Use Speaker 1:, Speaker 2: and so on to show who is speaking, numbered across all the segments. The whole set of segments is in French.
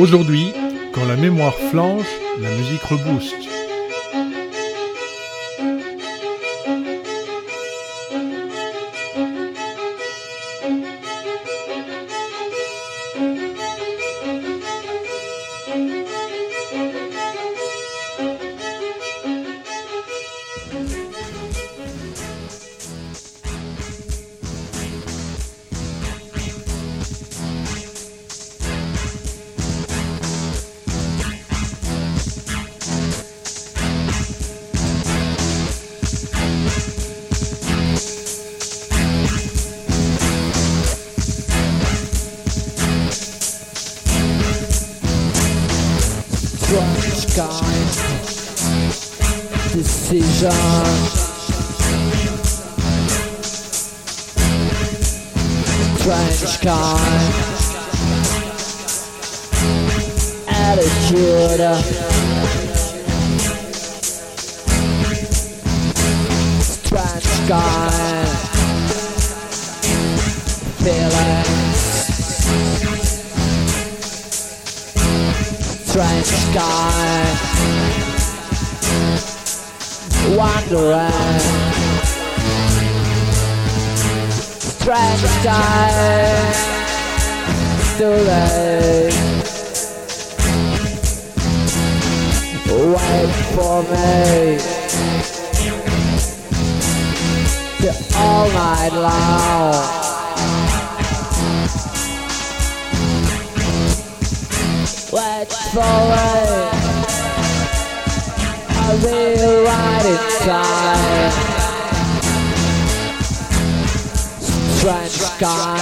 Speaker 1: Aujourd'hui, quand la mémoire flanche, la musique rebooste.
Speaker 2: wandering Strange time. Still late Wait for me. Till all night long. Wait for me. I live right inside Strange sky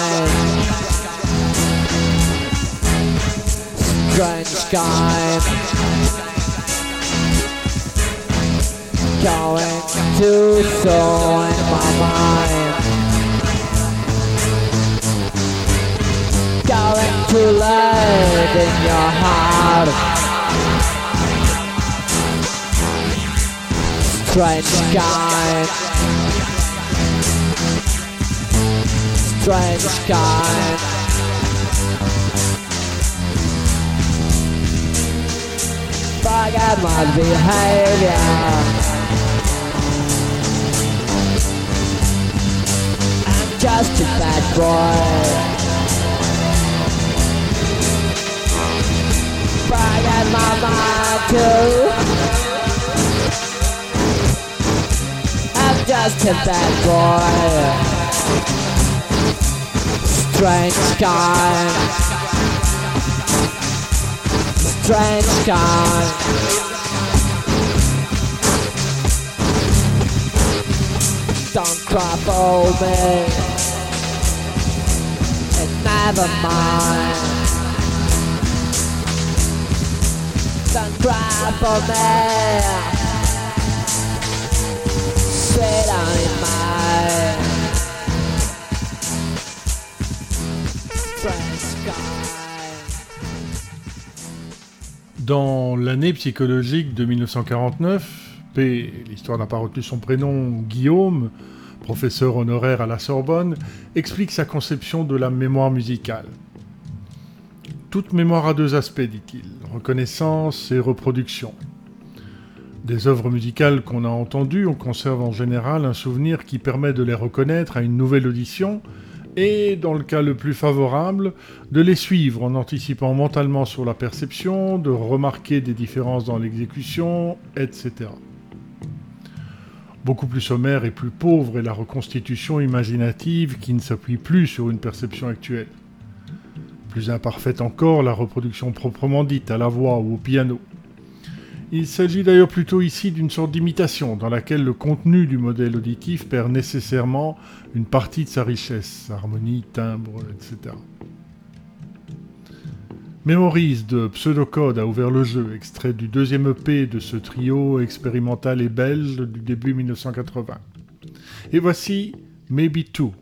Speaker 2: Strange sky Going too soon in my mind. Going too late in your heart. strange guy. Strange guy. Forget my behavior. I'm just a bad boy. Bright and my mind too. Just a bad boy. Strange guy. Strange guy. Don't for me. It's never mind. Don't
Speaker 1: Dans l'année psychologique de 1949, P, l'histoire n'a pas retenu son prénom, Guillaume, professeur honoraire à la Sorbonne, explique sa conception de la mémoire musicale. Toute mémoire a deux aspects, dit-il, reconnaissance et reproduction. Des œuvres musicales qu'on a entendues, on conserve en général un souvenir qui permet de les reconnaître à une nouvelle audition et, dans le cas le plus favorable, de les suivre en anticipant mentalement sur la perception, de remarquer des différences dans l'exécution, etc. Beaucoup plus sommaire et plus pauvre est la reconstitution imaginative qui ne s'appuie plus sur une perception actuelle. Plus imparfaite encore, la reproduction proprement dite à la voix ou au piano. Il s'agit d'ailleurs plutôt ici d'une sorte d'imitation dans laquelle le contenu du modèle auditif perd nécessairement une partie de sa richesse, harmonie, timbre, etc. Memories de Pseudocode a ouvert le jeu, extrait du deuxième EP de ce trio expérimental et belge du début 1980. Et voici Maybe Two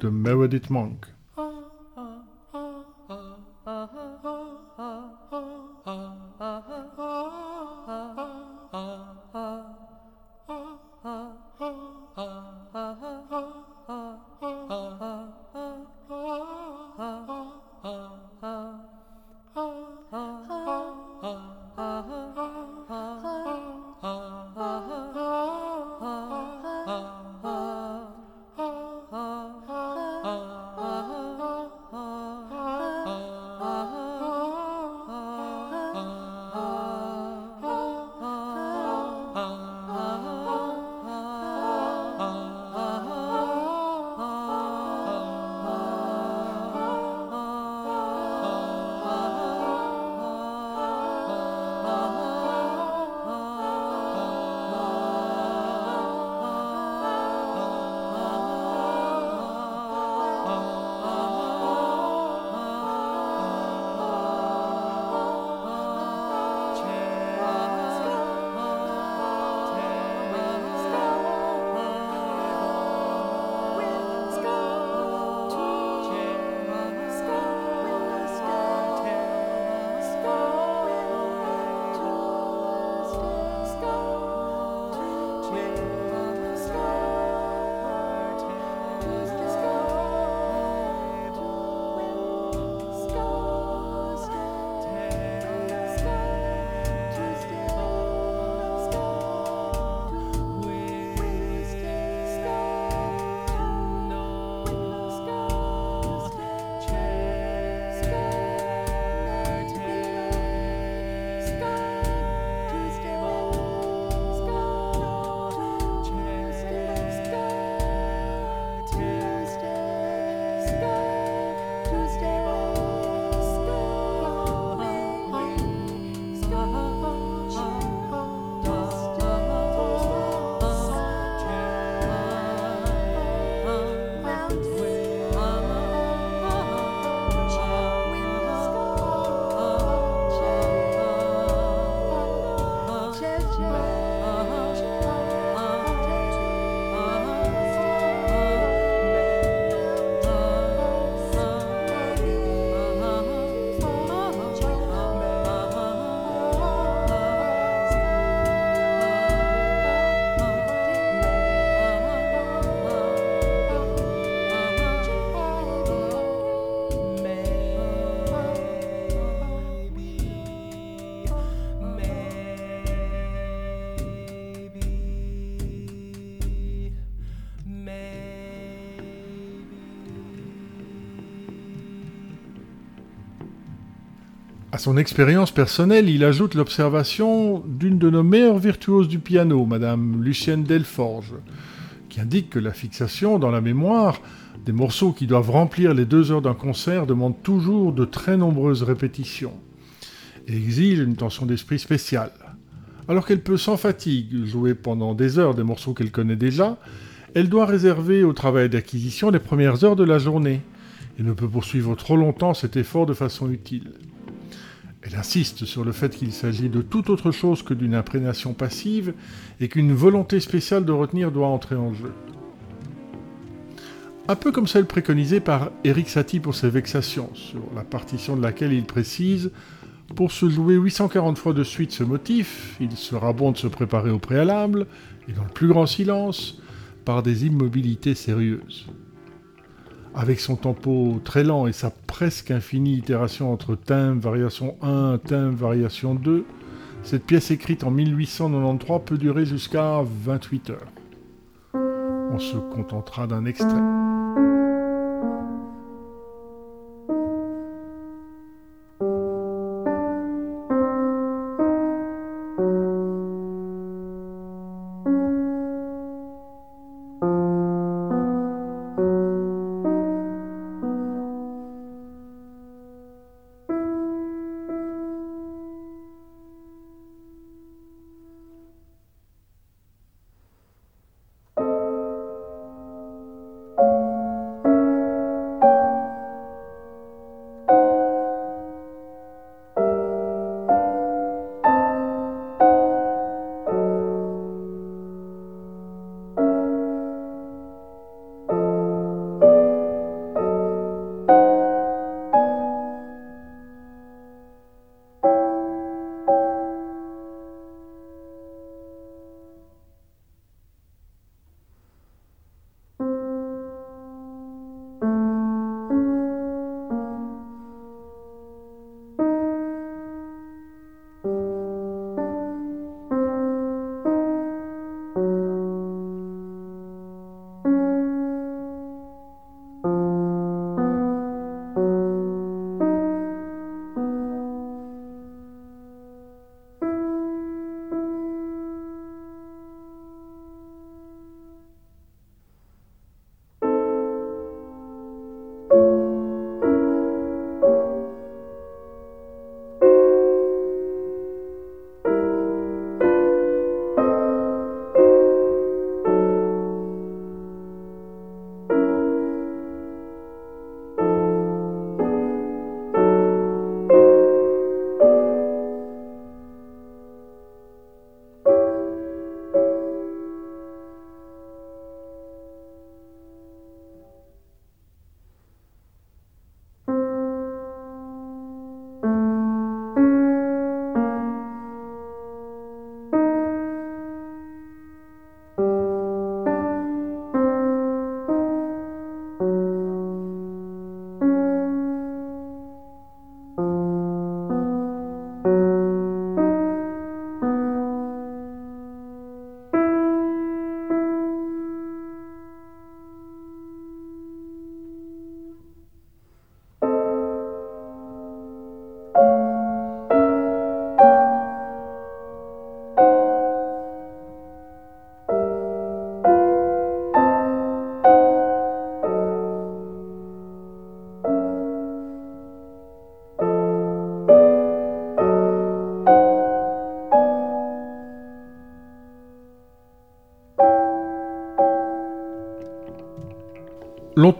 Speaker 1: de Meredith Monk. À son expérience personnelle, il ajoute l'observation d'une de nos meilleures virtuoses du piano, Madame Lucienne Delforge, qui indique que la fixation dans la mémoire des morceaux qui doivent remplir les deux heures d'un concert demande toujours de très nombreuses répétitions et exige une tension d'esprit spéciale. Alors qu'elle peut sans fatigue jouer pendant des heures des morceaux qu'elle connaît déjà, elle doit réserver au travail d'acquisition les premières heures de la journée et ne peut poursuivre trop longtemps cet effort de façon utile. Elle insiste sur le fait qu'il s'agit de tout autre chose que d'une imprégnation passive et qu'une volonté spéciale de retenir doit entrer en jeu. Un peu comme celle préconisée par Eric Satie pour ses vexations, sur la partition de laquelle il précise Pour se jouer 840 fois de suite ce motif, il sera bon de se préparer au préalable, et dans le plus grand silence, par des immobilités sérieuses avec son tempo très lent et sa presque infinie itération entre thème, variation 1, thème, variation 2, cette pièce écrite en 1893 peut durer jusqu'à 28 heures. On se contentera d'un extrait.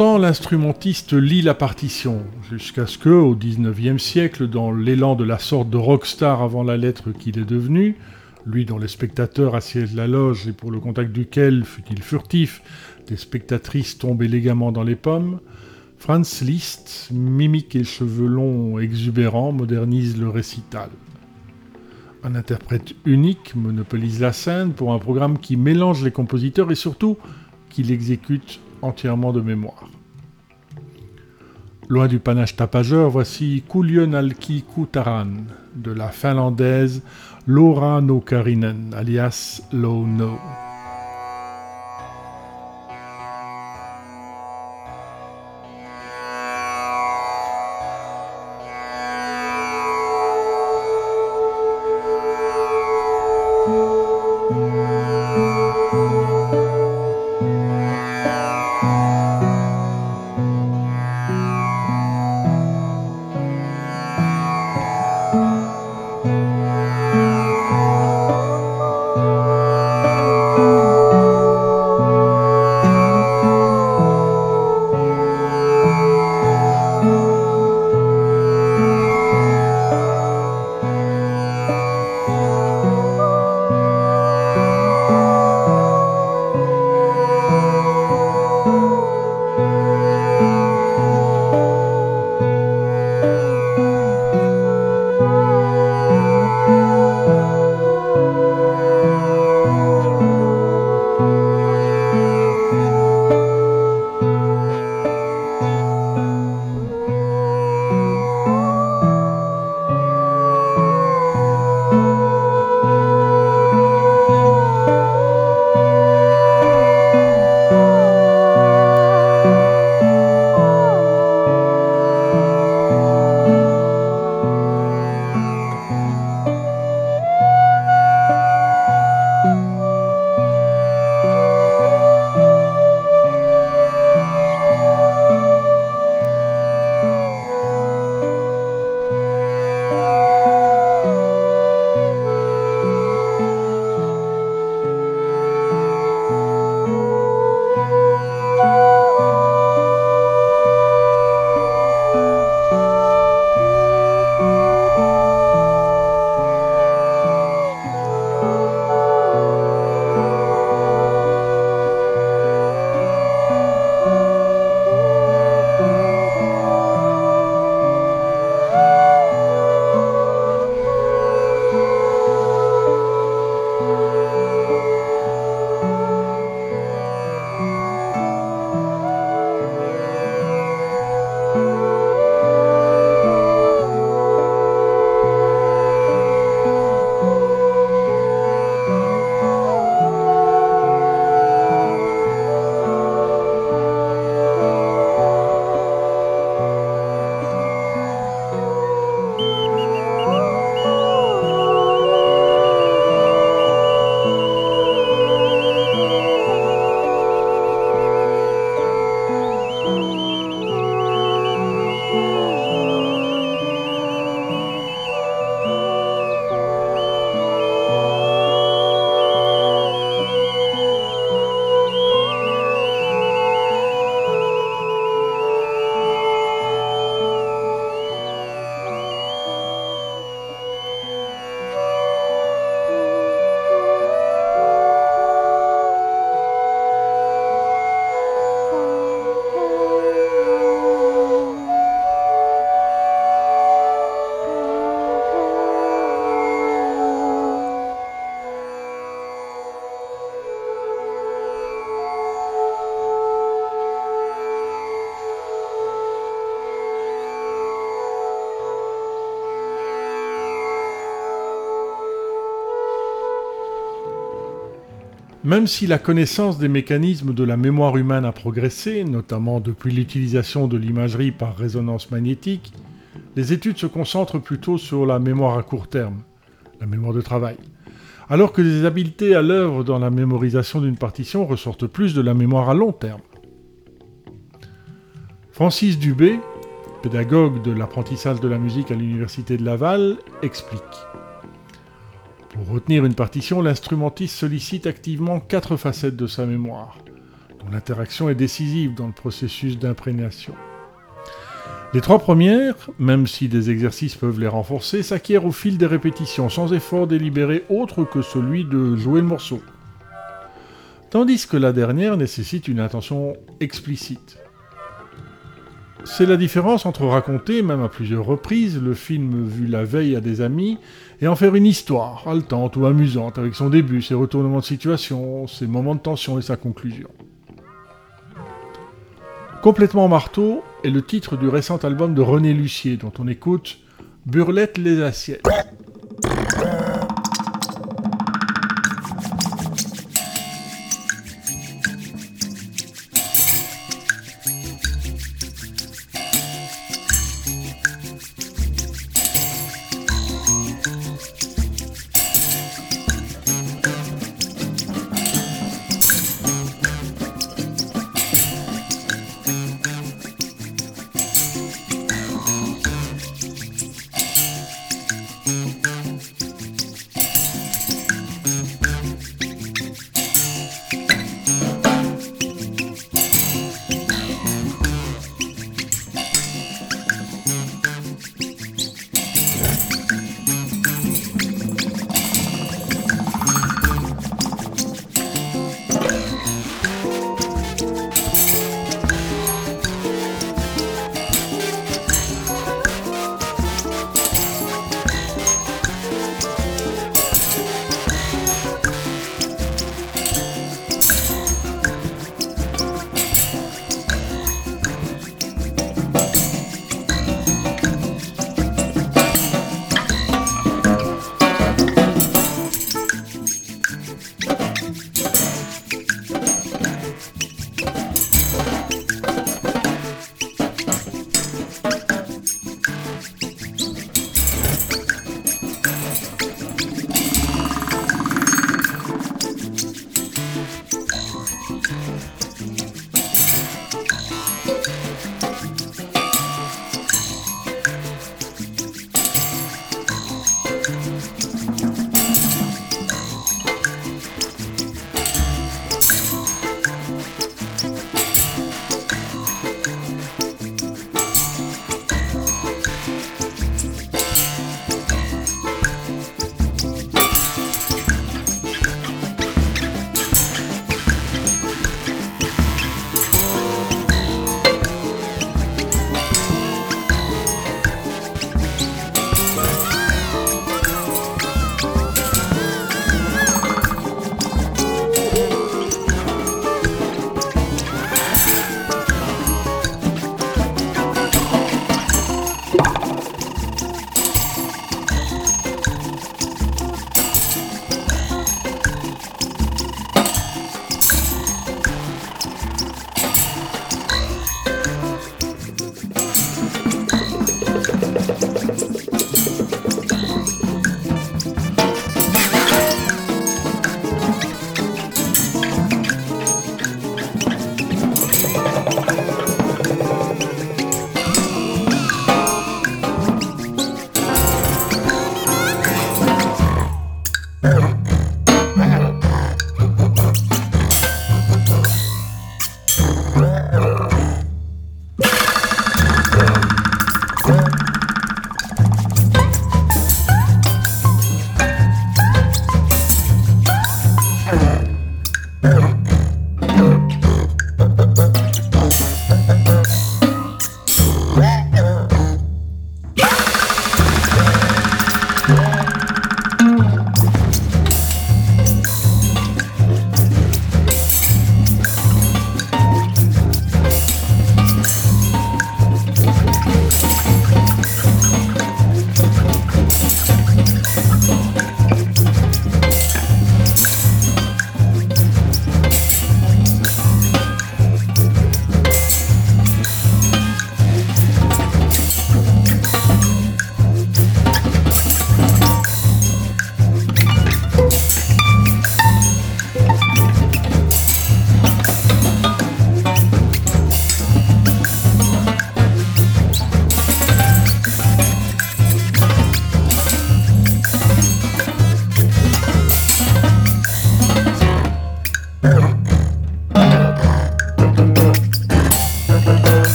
Speaker 1: L'instrumentiste lit la partition, jusqu'à ce que, au XIXe siècle, dans l'élan de la sorte de rockstar avant la lettre qu'il est devenu, lui dont les spectateurs assiègent la loge et pour le contact duquel, fut-il furtif, des spectatrices tombent élégamment dans les pommes, Franz Liszt, mimique et cheveux longs exubérants, modernise le récital. Un interprète unique monopolise la scène pour un programme qui mélange les compositeurs et surtout qui l'exécute entièrement de mémoire. Loin du panache tapageur, voici Kuljonalki Kutaran de la finlandaise Laura Nokarinen, alias Low No. Même si la connaissance des mécanismes de la mémoire humaine a progressé, notamment depuis l'utilisation de l'imagerie par résonance magnétique, les études se concentrent plutôt sur la mémoire à court terme, la mémoire de travail, alors que les habiletés à l'œuvre dans la mémorisation d'une partition ressortent plus de la mémoire à long terme. Francis Dubé, pédagogue de l'apprentissage de la musique à l'Université de Laval, explique. Pour retenir une partition, l'instrumentiste sollicite activement quatre facettes de sa mémoire. dont l'interaction est décisive dans le processus d'imprégnation. Les trois premières, même si des exercices peuvent les renforcer, s'acquièrent au fil des répétitions, sans effort délibéré autre que celui de jouer le morceau. Tandis que la dernière nécessite une intention explicite. C'est la différence entre raconter, même à plusieurs reprises, le film vu la veille à des amis, et en faire une histoire, haletante ou amusante, avec son début, ses retournements de situation, ses moments de tension et sa conclusion. Complètement marteau est le titre du récent album de René Lucier, dont on écoute Burlette les assiettes.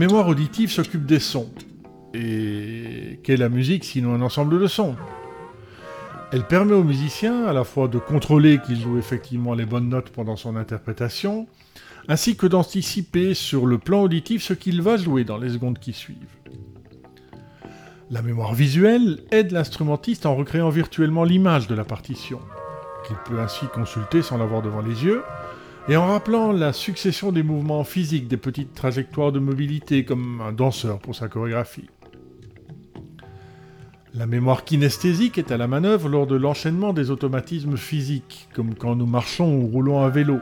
Speaker 1: Mémoire auditive s'occupe des sons. Et qu'est la musique sinon un ensemble de sons? Elle permet au musicien à la fois de contrôler qu'il joue effectivement les bonnes notes pendant son interprétation, ainsi que d'anticiper sur le plan auditif ce qu'il va jouer dans les secondes qui suivent. La mémoire visuelle aide l'instrumentiste en recréant virtuellement l'image de la partition, qu'il peut ainsi consulter sans l'avoir devant les yeux, et en rappelant la succession des mouvements physiques des petites trajectoires de mobilité comme un danseur pour sa chorégraphie. La mémoire kinesthésique est à la manœuvre lors de l'enchaînement des automatismes physiques, comme quand nous marchons ou roulons à vélo.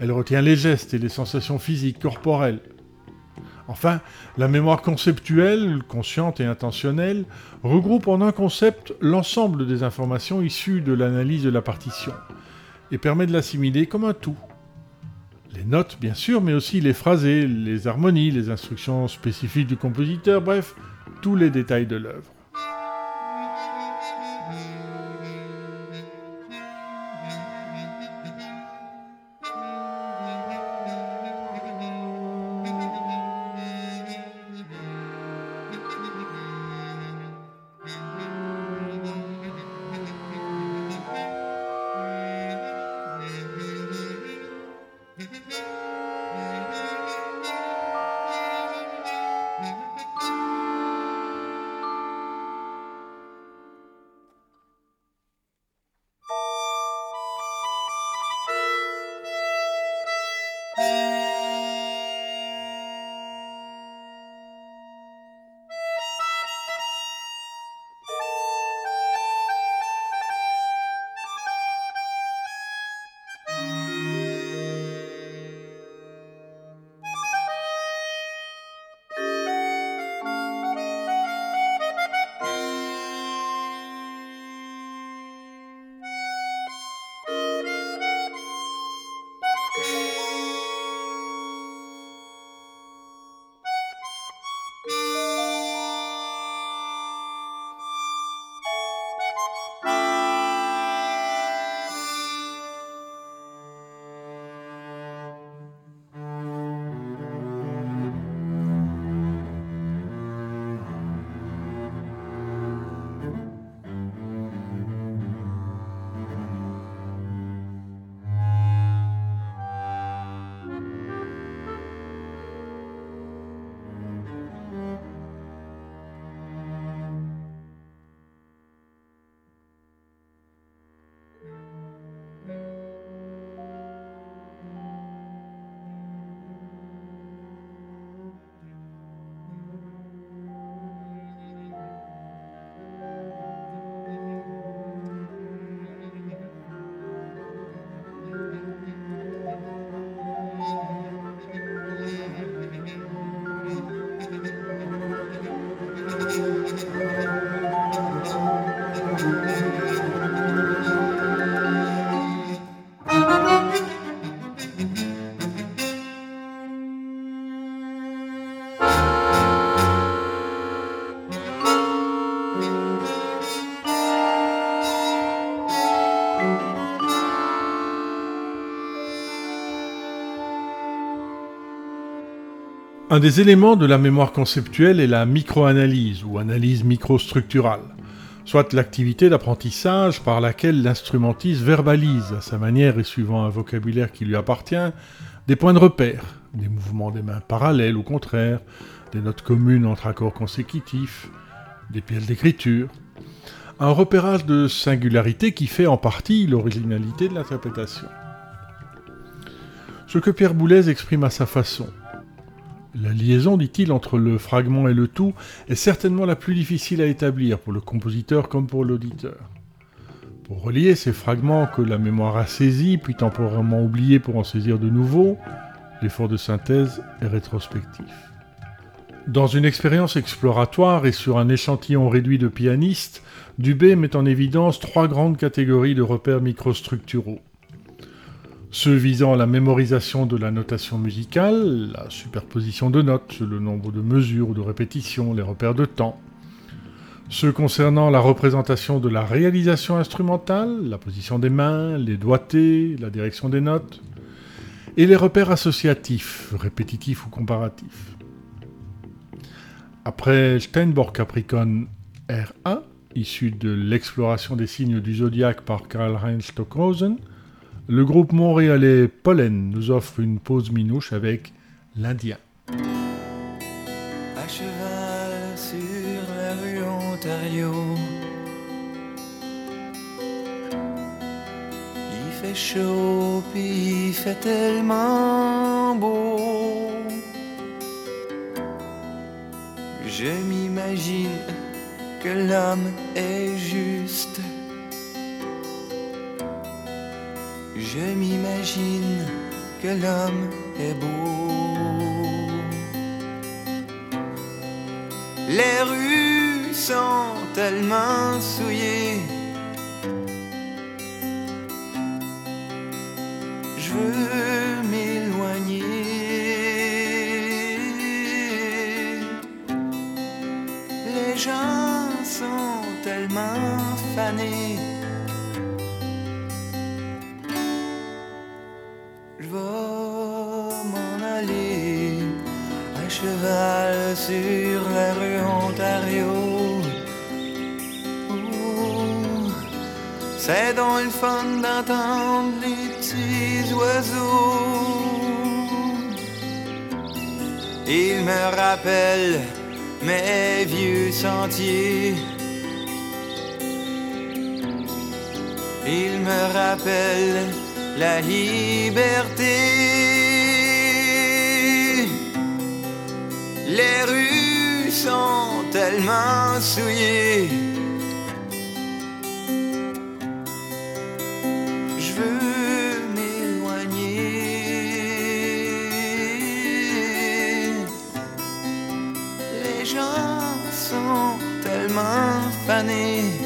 Speaker 1: Elle retient les gestes et les sensations physiques, corporelles. Enfin, la mémoire conceptuelle, consciente et intentionnelle, regroupe en un concept l'ensemble des informations issues de l'analyse de la partition, et permet de l'assimiler comme un tout. Les notes, bien sûr, mais aussi les phrasés, les harmonies, les instructions spécifiques du compositeur, bref, tous les détails de l'œuvre. Un des éléments de la mémoire conceptuelle est la microanalyse ou analyse microstructurale, soit l'activité d'apprentissage par laquelle l'instrumentiste verbalise à sa manière et suivant un vocabulaire qui lui appartient des points de repère, des mouvements des mains parallèles ou contraires, des notes communes entre accords consécutifs, des pièces d'écriture, un repérage de singularité qui fait en partie l'originalité de l'interprétation. Ce que Pierre Boulez exprime à sa façon, la liaison, dit-il, entre le fragment et le tout est certainement la plus difficile à établir pour le compositeur comme pour l'auditeur. Pour relier ces fragments que la mémoire a saisis puis temporairement oubliés pour en saisir de nouveaux, l'effort de synthèse est rétrospectif. Dans une expérience exploratoire et sur un échantillon réduit de pianistes, Dubé met en évidence trois grandes catégories de repères microstructuraux ceux visant à la mémorisation de la notation musicale, la superposition de notes, le nombre de mesures ou de répétitions, les repères de temps, ceux concernant la représentation de la réalisation instrumentale, la position des mains, les doigtés, la direction des notes, et les repères associatifs, répétitifs ou comparatifs. Après Steinborg Capricorn R1, issu de l'exploration des signes du zodiaque par Karl-Heinz Stockhausen, le groupe montréalais Pollen nous offre une pause minouche avec l'Indien.
Speaker 3: À cheval sur la rue Ontario, il fait chaud puis il fait tellement beau. Je m'imagine que l'homme est juste. Je m'imagine que l'homme est beau. Les rues sont tellement souillées. Je veux m'éloigner. Les gens sont tellement fanés. Sur la rue Ontario. C'est dans le fun d'entendre les petits oiseaux. Il me rappelle mes vieux sentiers. Il me rappelle la liberté. Les rues sont tellement souillées. Je veux m'éloigner. Les gens sont tellement fanés.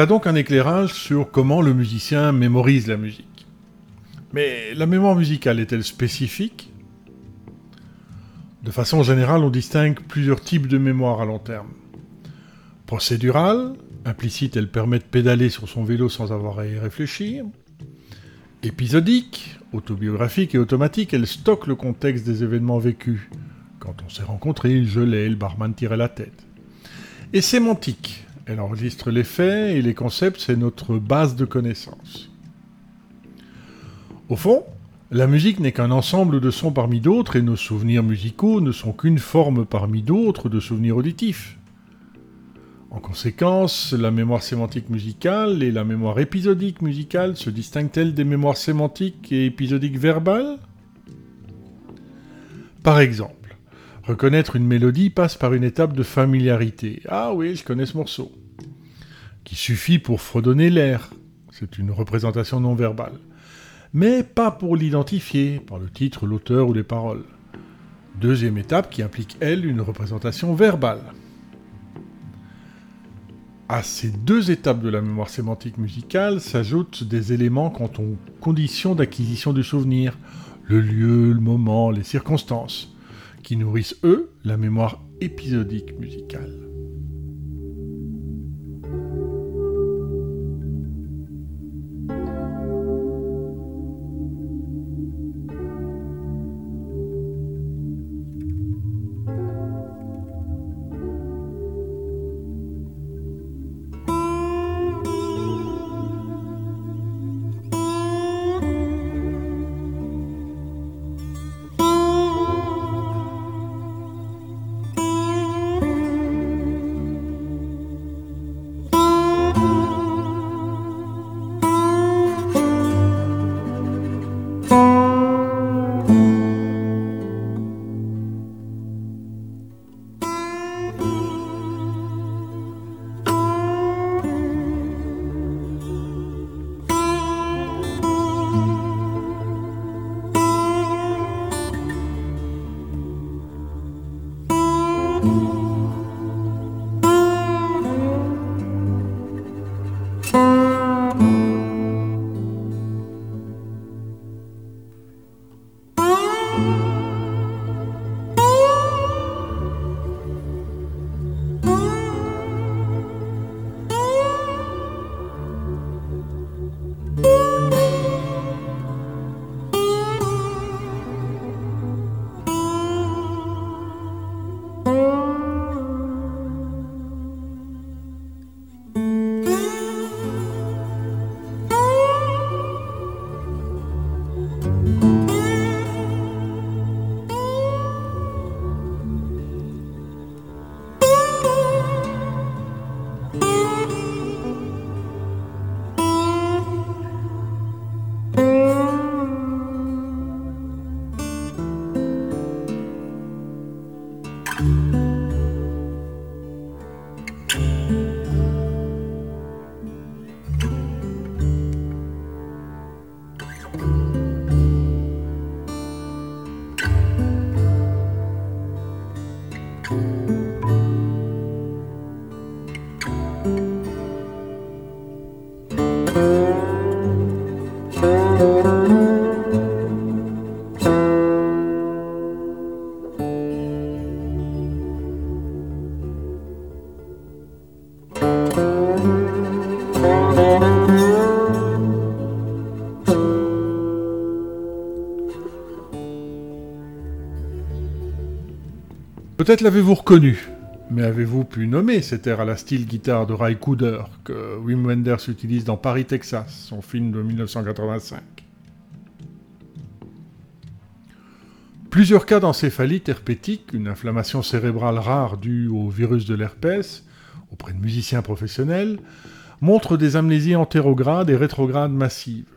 Speaker 1: Voilà donc un éclairage sur comment le musicien mémorise la musique. Mais la mémoire musicale est-elle spécifique? De façon générale, on distingue plusieurs types de mémoire à long terme. Procédurale, implicite, elle permet de pédaler sur son vélo sans avoir à y réfléchir. Épisodique, autobiographique et automatique, elle stocke le contexte des événements vécus. Quand on s'est rencontrés, il gelait, le barman tirait la tête. Et sémantique, elle enregistre les faits et les concepts, c'est notre base de connaissances. Au fond, la musique n'est qu'un ensemble de sons parmi d'autres et nos souvenirs musicaux ne sont qu'une forme parmi d'autres de souvenirs auditifs. En conséquence, la mémoire sémantique musicale et la mémoire épisodique musicale se distinguent-elles des mémoires sémantiques et épisodiques verbales? Par exemple, reconnaître une mélodie passe par une étape de familiarité. Ah oui, je connais ce morceau. Qui suffit pour fredonner l'air. C'est une représentation non verbale. Mais pas pour l'identifier par le titre, l'auteur ou les paroles. Deuxième étape qui implique, elle, une représentation verbale. À ces deux étapes de la mémoire sémantique musicale s'ajoutent des éléments quant aux conditions d'acquisition du souvenir, le lieu, le moment, les circonstances, qui nourrissent, eux, la mémoire épisodique musicale. Peut-être l'avez-vous reconnu, mais avez-vous pu nommer cet air à la style guitare de Ray Cooder que Wim Wenders utilise dans Paris, Texas, son film de 1985 Plusieurs cas d'encéphalite herpétique, une inflammation cérébrale rare due au virus de l'herpès, auprès de musiciens professionnels, montrent des amnésies antérogrades et rétrogrades massives.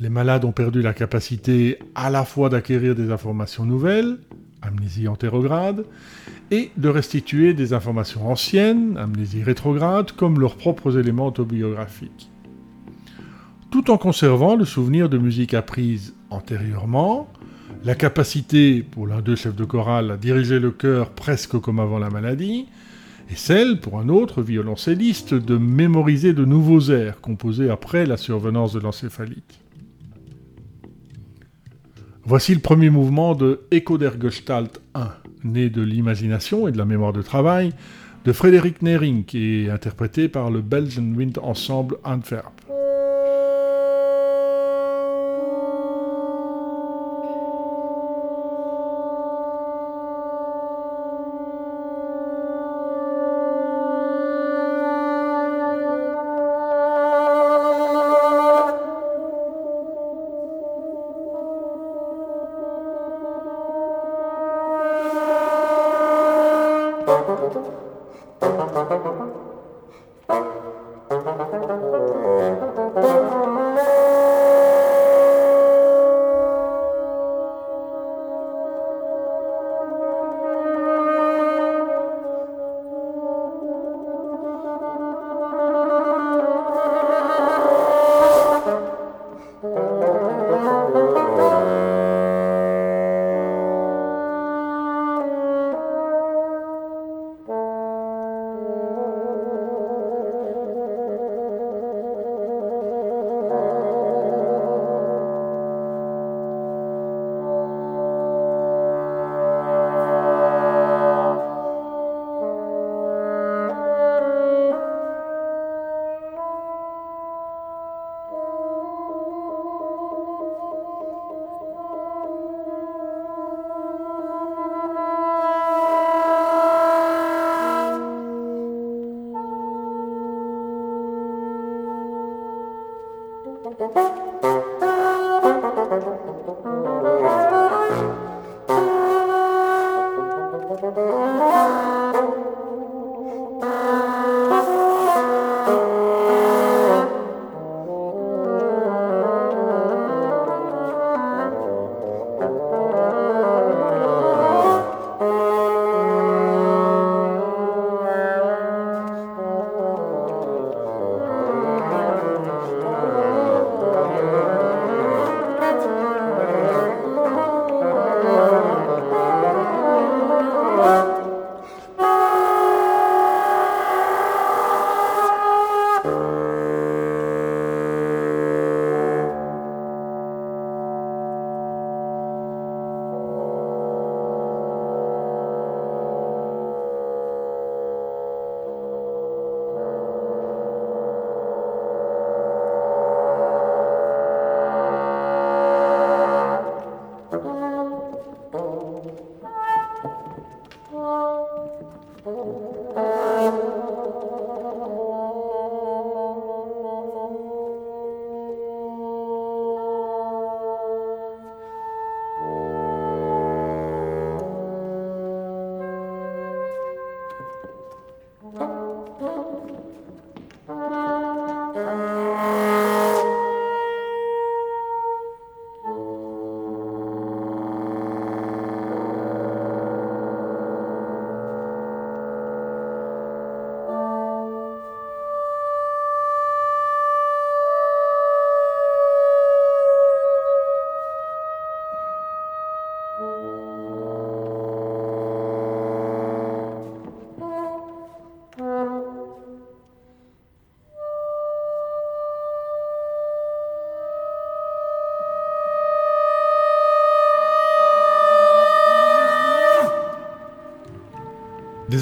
Speaker 1: Les malades ont perdu la capacité à la fois d'acquérir des informations nouvelles, amnésie antérograde, et de restituer des informations anciennes, amnésie rétrograde, comme leurs propres éléments autobiographiques. Tout en conservant le souvenir de musique apprise antérieurement, la capacité pour l'un d'eux chef de chorale à diriger le chœur presque comme avant la maladie, et celle, pour un autre violoncelliste, de mémoriser de nouveaux airs composés après la survenance de l'encéphalite. Voici le premier mouvement de Echo der Gestalt 1, né de l'imagination et de la mémoire de travail de Frédéric Nering et interprété par le Belgian Wind Ensemble Antwerp.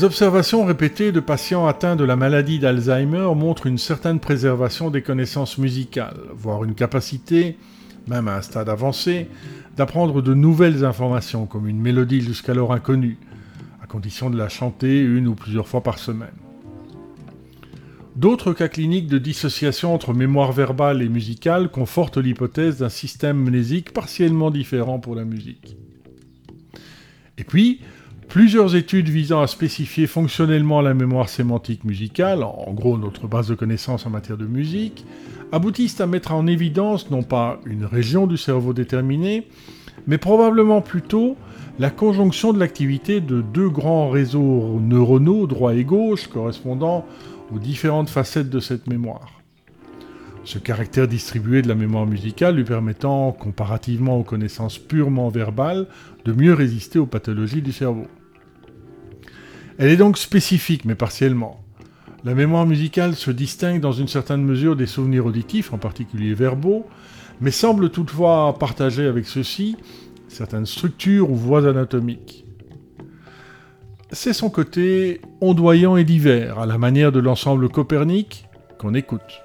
Speaker 1: Des observations répétées de patients atteints de la maladie d'Alzheimer montrent une certaine préservation des connaissances musicales, voire une capacité, même à un stade avancé, d'apprendre de nouvelles informations comme une mélodie jusqu'alors inconnue, à condition de la chanter une ou plusieurs fois par semaine. D'autres cas cliniques de dissociation entre mémoire verbale et musicale confortent l'hypothèse d'un système mnésique partiellement différent pour la musique. Et puis, Plusieurs études visant à spécifier fonctionnellement la mémoire sémantique musicale, en gros notre base de connaissances en matière de musique, aboutissent à mettre en évidence non pas une région du cerveau déterminée, mais probablement plutôt la conjonction de l'activité de deux grands réseaux neuronaux, droit et gauche, correspondant aux différentes facettes de cette mémoire. Ce caractère distribué de la mémoire musicale lui permettant, comparativement aux connaissances purement verbales, de mieux résister aux pathologies du cerveau. Elle est donc spécifique, mais partiellement. La mémoire musicale se distingue dans une certaine mesure des souvenirs auditifs, en particulier verbaux, mais semble toutefois partager avec ceux-ci certaines structures ou voies anatomiques. C'est son côté ondoyant et divers, à la manière de l'ensemble Copernic, qu'on écoute.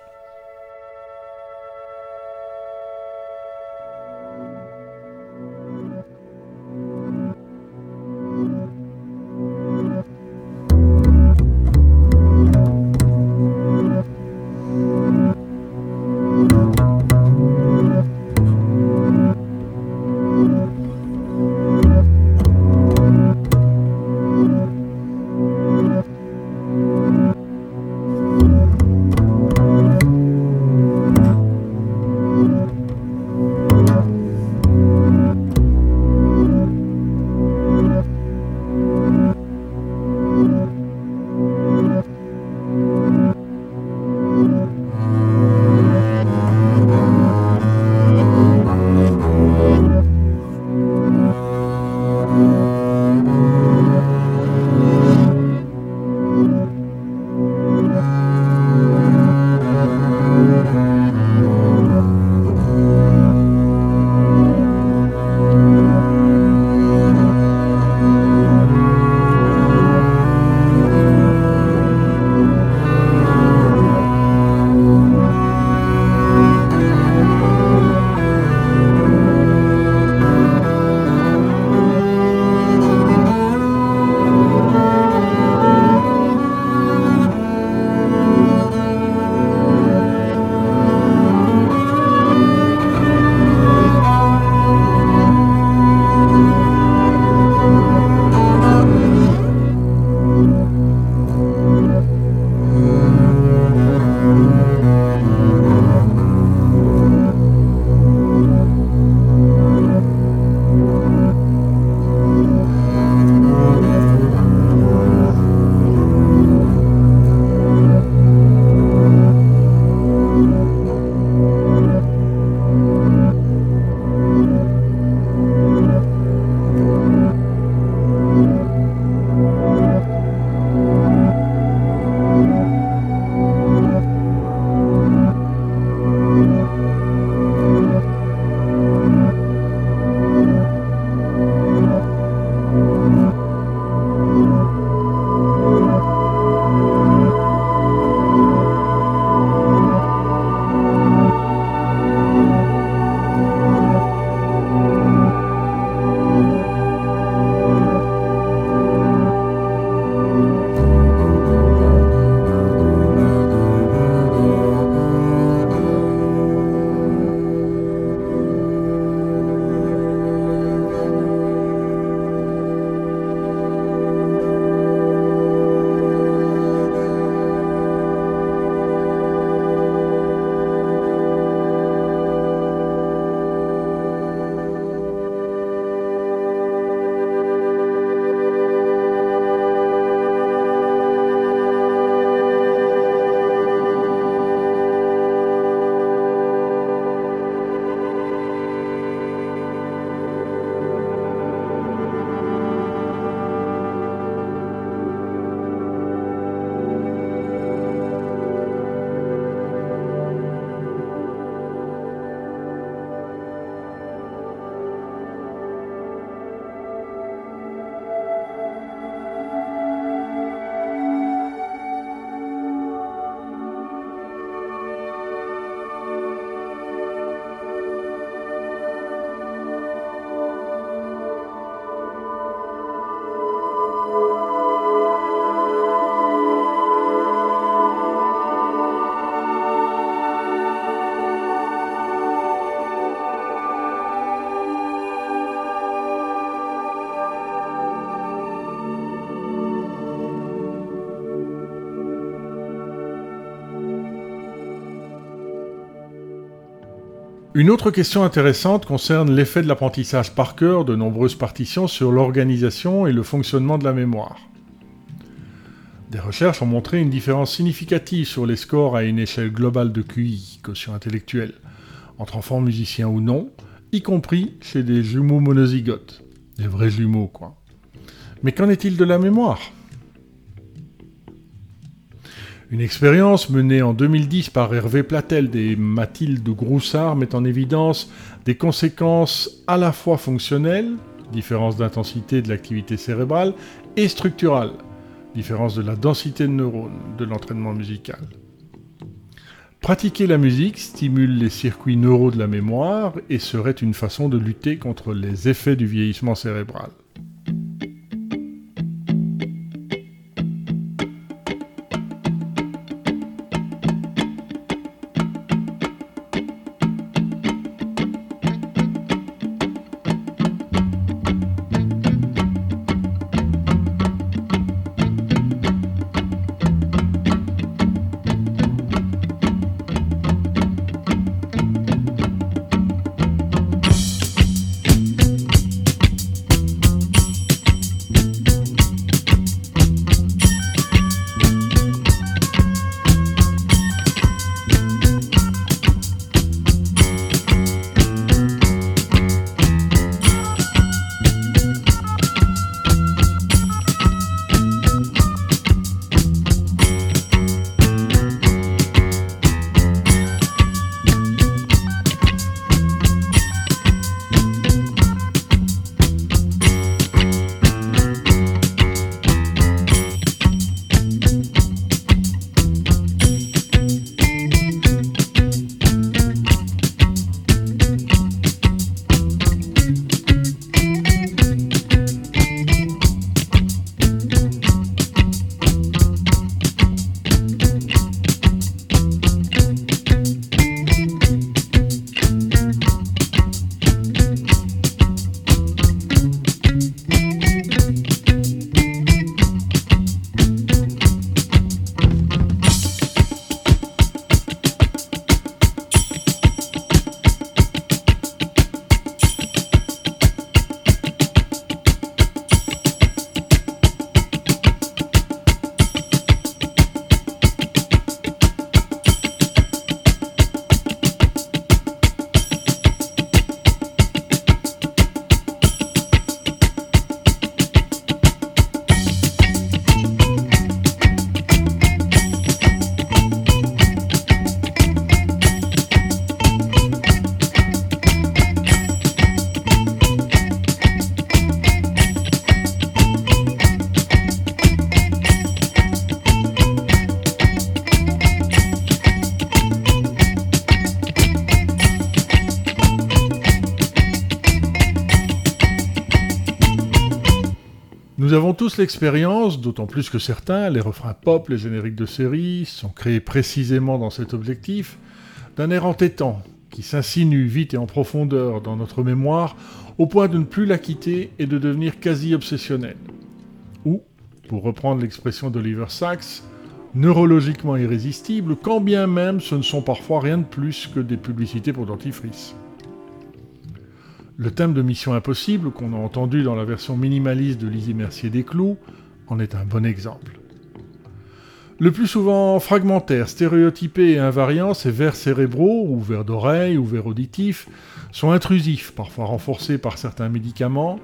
Speaker 1: Une autre question intéressante concerne l'effet de l'apprentissage par cœur de nombreuses partitions sur l'organisation et le fonctionnement de la mémoire. Des recherches ont montré une différence significative sur les scores à une échelle globale de QI, quotient intellectuel, entre enfants musiciens ou non, y compris chez des jumeaux monozygotes. Des vrais jumeaux, quoi. Mais qu'en est-il de la mémoire? Une expérience menée en 2010 par Hervé Platel et Mathilde Groussard met en évidence des conséquences à la fois fonctionnelles, différence d'intensité de l'activité cérébrale, et structurales, différence de la densité de neurones de l'entraînement musical. Pratiquer la musique stimule les circuits neuraux de la mémoire et serait une façon de lutter contre les effets du vieillissement cérébral. Tous l'expérience, d'autant plus que certains, les refrains pop, les génériques de séries, sont créés précisément dans cet objectif, d'un air entêtant qui s'insinue vite et en profondeur dans notre mémoire au point de ne plus la quitter et de devenir quasi obsessionnel. Ou, pour reprendre l'expression d'Oliver Sacks, neurologiquement irrésistible, quand bien même ce ne sont parfois rien de plus que des publicités pour dentifrice. Le thème de Mission Impossible, qu'on a entendu dans la version minimaliste de Lizzie Mercier des Clous, en est un bon exemple. Le plus souvent fragmentaire, stéréotypé et invariant, ces vers cérébraux, ou vers d'oreille, ou vers auditifs, sont intrusifs, parfois renforcés par certains médicaments,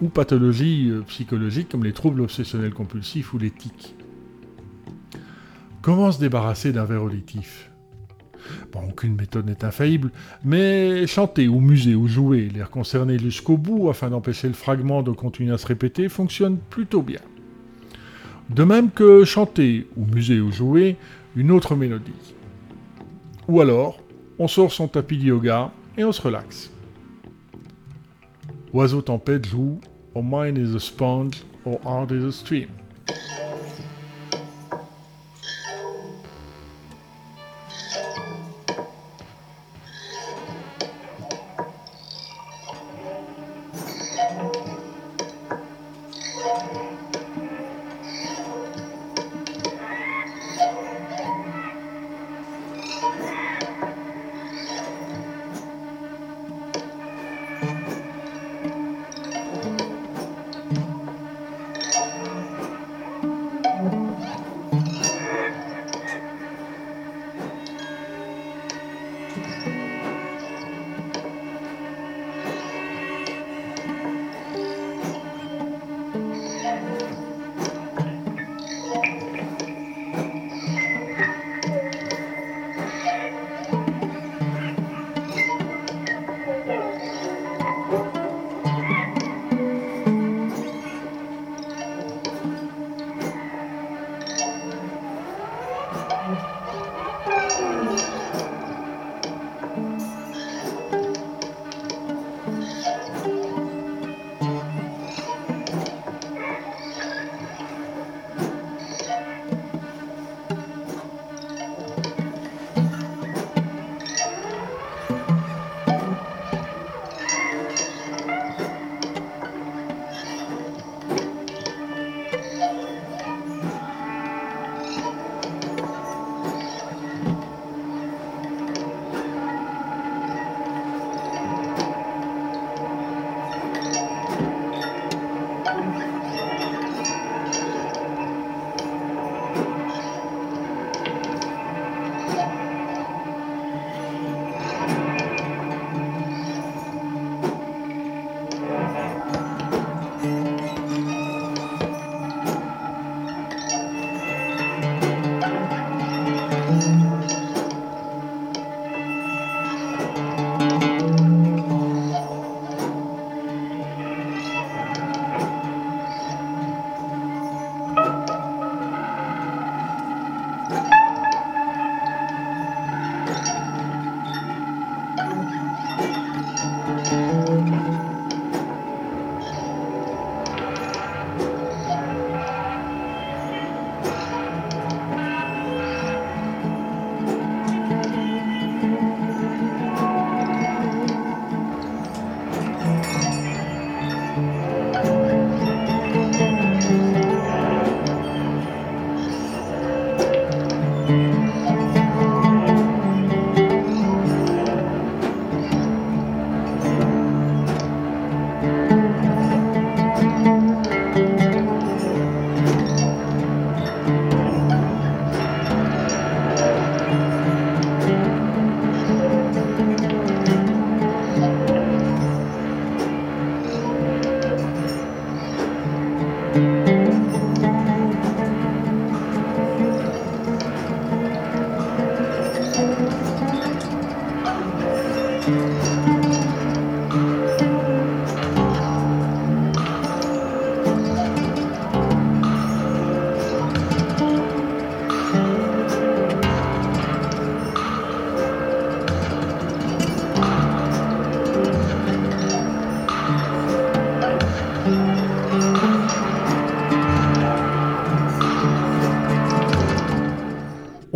Speaker 1: ou pathologies euh, psychologiques comme les troubles obsessionnels compulsifs ou les tics. Comment se débarrasser d'un vers auditif? Aucune méthode n'est infaillible, mais chanter ou muser ou jouer, l'air concerné jusqu'au bout afin d'empêcher le fragment de continuer à se répéter fonctionne plutôt bien. De même que chanter ou muser ou jouer une autre mélodie. Ou alors, on sort son tapis de yoga et on se relaxe. Oiseau tempête joue Our mind is a sponge, or heart is a stream.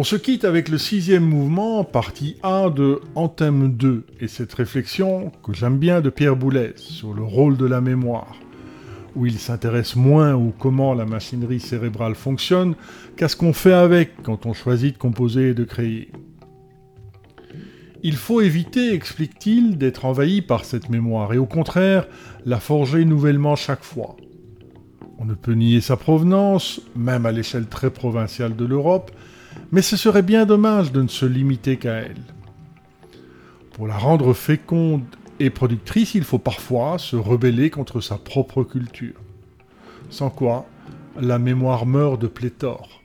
Speaker 1: On se quitte avec le sixième mouvement, partie 1 de Anthem 2, et cette réflexion que j'aime bien de Pierre Boulez sur le rôle de la mémoire, où il s'intéresse moins au comment la machinerie cérébrale fonctionne qu'à ce qu'on fait avec quand on choisit de composer et de créer. Il faut éviter, explique-t-il, d'être envahi par cette mémoire, et au contraire, la forger nouvellement chaque fois. On ne peut nier sa provenance, même à l'échelle très provinciale de l'Europe, mais ce serait bien dommage de ne se limiter qu'à elle. Pour la rendre féconde et productrice, il faut parfois se rebeller contre sa propre culture. Sans quoi, la mémoire meurt de pléthore.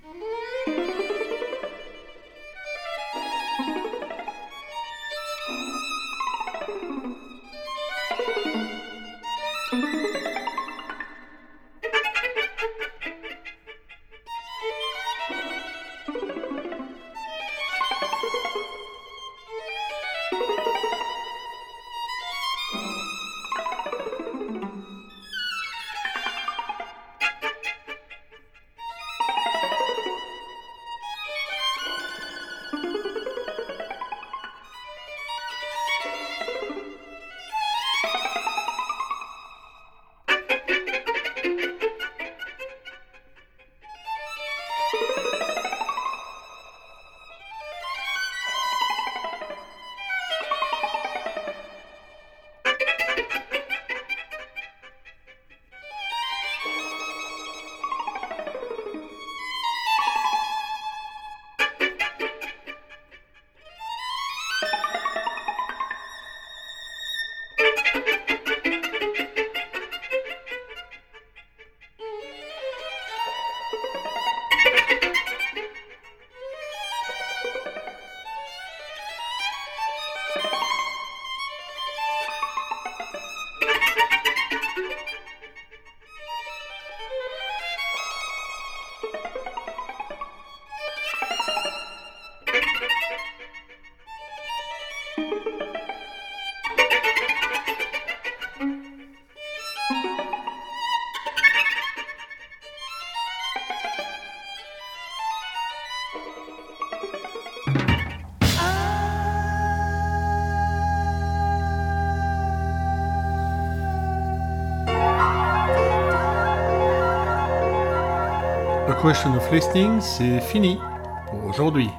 Speaker 1: Question of Listening, c'est fini pour aujourd'hui.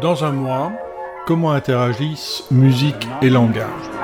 Speaker 1: Dans un mois, comment interagissent musique et langage?